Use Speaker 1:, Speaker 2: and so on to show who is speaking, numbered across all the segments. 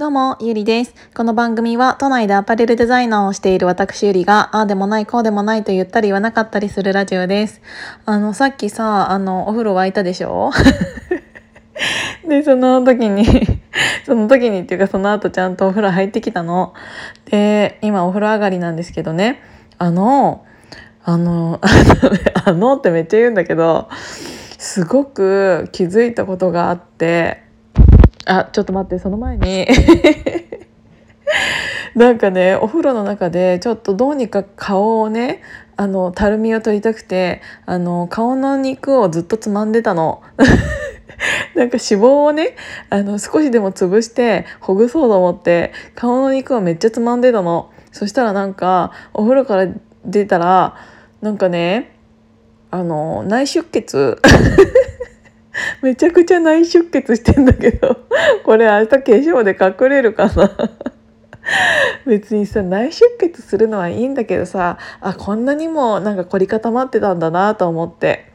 Speaker 1: どうも、ゆりです。この番組は都内でアパレルデザイナーをしている私ゆりが、ああでもない、こうでもないと言ったり言わなかったりするラジオです。あの、さっきさ、あの、お風呂沸いたでしょ？で、その時に その時にっていうかその後ちゃんとお風呂入ってきたの。で、今お風呂上がりなんですけどね、あの、あの、あのってめっちゃ言うんだけど、すごく気づいたことがあって、あちょっと待ってその前に。なんかねお風呂の中でちょっとどうにか顔をねあのたるみを取りたくてあの顔の肉をずっとつまんでたの。なんか脂肪をねあの少しでも潰してほぐそうと思って顔の肉をめっちゃつまんでたの。そしたらなんかお風呂から出たらなんかねあの内出血。めちゃくちゃ内出血してんだけど これ明日化粧で隠れるかな？別にさ内出血するのはいいんだけどさあこんなにもなんか凝り固まってたんだなと思って。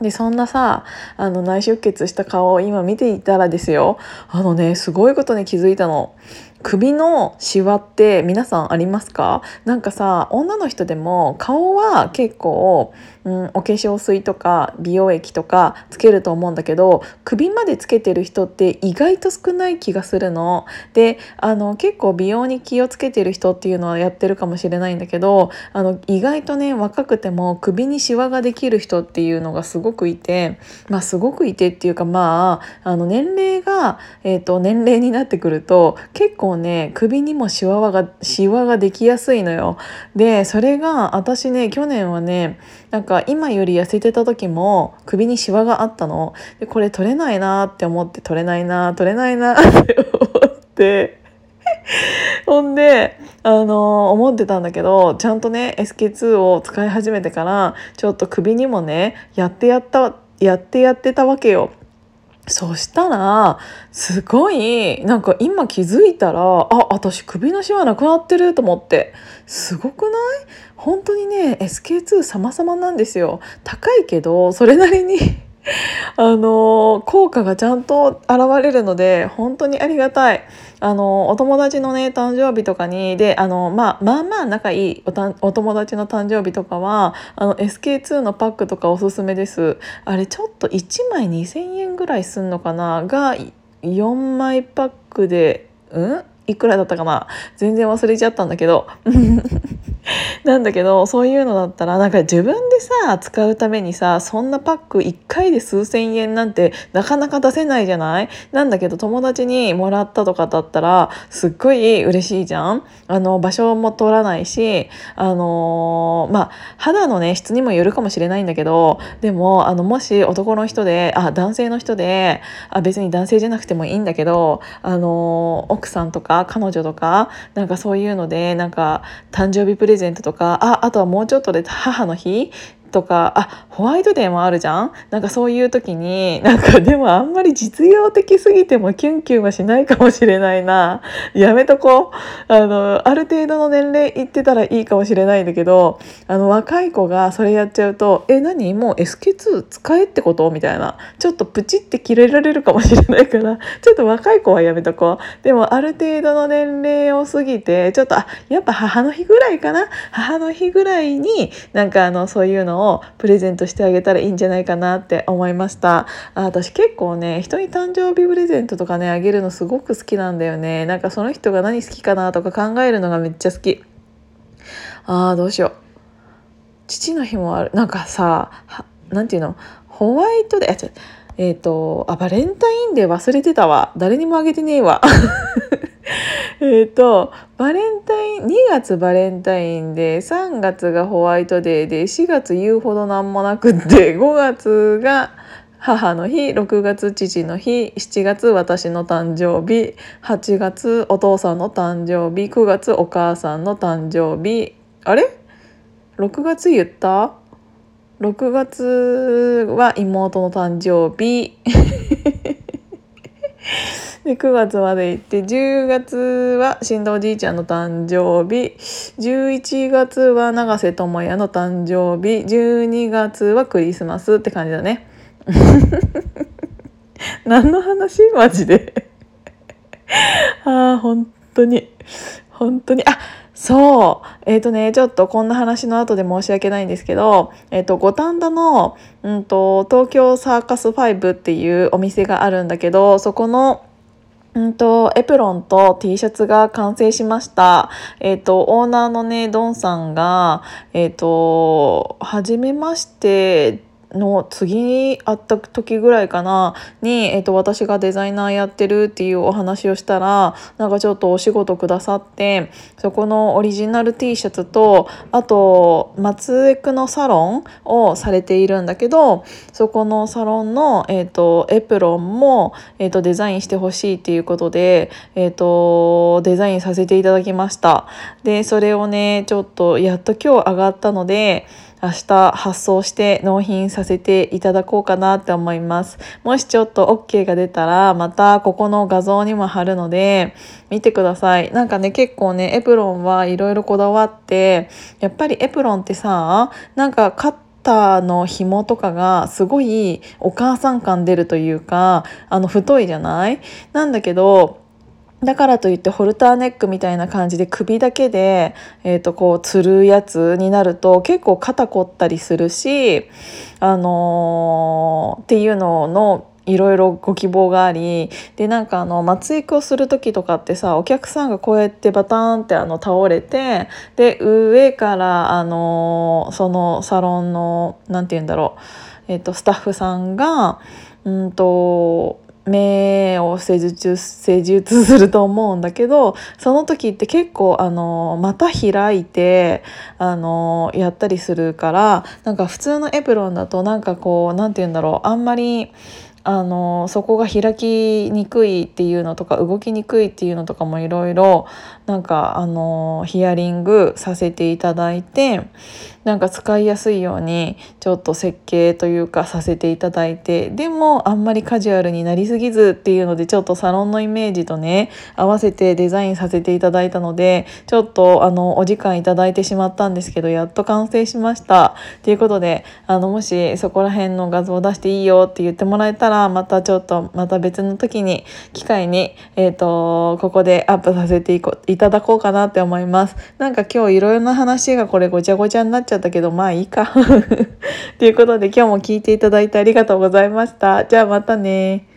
Speaker 1: でそんなさあの内出血した顔を今見ていたらですよ。あのねすごいことに気づいたの。首のシワって皆さんありますか？なんかさ女の人でも顔は結構、うん、お化粧水とか美容液とかつけると思うんだけど首までつけてる人って意外と少ない気がするの。であの結構美容に気をつけてる人っていうのはやってるかもしれないんだけどあの意外とね若くても首にシワができる人っていうのがすごくいてまあすごくいてっていうかまああの年齢が、えーと年齢になってくると結構ね首にもシワがシワができやすいのよでそれが私ね去年はねなんか今より痩せてた時も首にシワがあったのでこれ取れないなって思って取れないな取れないなって思ってほんであの思ってたんだけどちゃんとね SK2 を使い始めてからちょっと首にもねやってやったやってやってたわけよ。そしたらすごいなんか今気づいたらあ私首のシワなくなってると思って。すごくない？本当にね SK2 様々なんですよ。高いけどそれなりに あの効果がちゃんと現れるので本当にありがたい。あのお友達のね誕生日とかにであの、まあ、まあまあ仲いいお友達の誕生日とかはあの SK2 のパックとかおすすめです。あれちょっと1枚2,000円ぐらいすんのかな？が4枚パックでうん？いくらだったかな？全然忘れちゃったんだけど なんだけどそういうのだったらなんか自分でさ使うためにさそんなパック1回で数千円なんてなかなか出せないじゃない？なんだけど友達にもらったとかだったらすっごい嬉しいじゃん？あの場所も取らないしあのー、まあ肌のね質にもよるかもしれないんだけどでもあのもし男の人であ男性の人であ別に男性じゃなくてもいいんだけどあのー、奥さんとか彼女とかなんかそういうのでなんか誕生日プレゼントとかああとはもうちょっとで母の日とかあホワイトデーもあるじゃん？なんかそういう時になんかでもあんまり実用的すぎてもキュンキュンはしないかもしれないな。やめとこう。あのある程度の年齢いってたらいいかもしれないんだけどあの若い子がそれやっちゃうと「え何？もう SK2 使えってこと?」みたいな。ちょっとプチって切れられるかもしれないから。ちょっと若い子はやめとこう。でもある程度の年齢を過ぎてちょっとあやっぱ母の日ぐらいかな？母の日ぐらいになんかあのそういうのををプレゼントしてあげたらいいんじゃないかなって思いました。あ私結構ね人に誕生日プレゼントとかねあげるのすごく好きなんだよね。なんかその人が何好きかなとか考えるのがめっちゃ好き。あーどうしよう。父の日もある。なんかさ何て言うの？ホワイトデーえっ、ー、とあバレンタインデー忘れてたわ。誰にもあげてねえわ。えっとバレンタイン2月バレンタインで3月がホワイトデーで4月言うほどなんもなくって5月が母の日6月父の日7月私の誕生日8月お父さんの誕生日9月お母さんの誕生日あれ？6月言った？6月は妹の誕生日。で9月まで行って10月は新藤おじいちゃんの誕生日。11月は永瀬智也の誕生日。12月はクリスマスって感じだね。何の話？マジで。ああ本当に。本当に。あそう。えっ、ー、とねちょっとこんな話の後で申し訳ないんですけど、えーと、五反田の、うんと、東京サーカス5っていうお店があるんだけどそこのうんと、エプロンと T シャツが完成しました。えっ、ー、と、オーナーのね、ドンさんが、えっ、ー、と、はじめましての次に会った時ぐらいかなに、えーと、私がデザイナーやってるっていうお話をしたらなんかちょっとお仕事くださってそこのオリジナル T シャツとあと松江区のサロンをされているんだけどそこのサロンの、えーと、エプロンも、えーと、デザインしてほしいっていうことで、えー、とデザインさせていただきました。でそれをねちょっとやっと今日上がったので明日発送して納品させていただこうかなって思います。もしちょっと OK が出たらまたここの画像にも貼るので見てください。なんかね結構ねエプロンはいろいろこだわってやっぱりエプロンってさなんかカッターの紐とかがすごいお母さん感出るというかあの太いじゃない？なんだけどだからといってホルターネックみたいな感じで首だけで、えー、とこうつるやつになると結構肩凝ったりするし、あのー、っていうののいろいろご希望がありでなんかあの松育をする時とかってさお客さんがこうやってバターンってあの倒れてで上からあのそのサロンの何て言うんだろう、えー、とスタッフさんがうんと目を施術施術すると思うんだけどその時って結構あのまた開いてあのやったりするからなんか普通のエプロンだとなんかこう何て言うんだろうあんまりあのそこが開きにくいっていうのとか動きにくいっていうのとかもいろいろなんかあのヒアリングさせていただいてなんか使いやすいようにちょっと設計というかさせていただいてでもあんまりカジュアルになりすぎずっていうのでちょっとサロンのイメージとね合わせてデザインさせていただいたのでちょっとあのお時間いただいてしまったんですけどやっと完成しました。ということであのもしそこら辺の画像を出していいよって言ってもらえたららまたちょっとまた別の時に機会に、えーと、ここでアップさせていこいただこうかなって思います。なんか今日いろいろな話がこれごちゃごちゃになっちゃったけどまあいいか ということで今日も聞いていただいてありがとうございました。じゃあまたね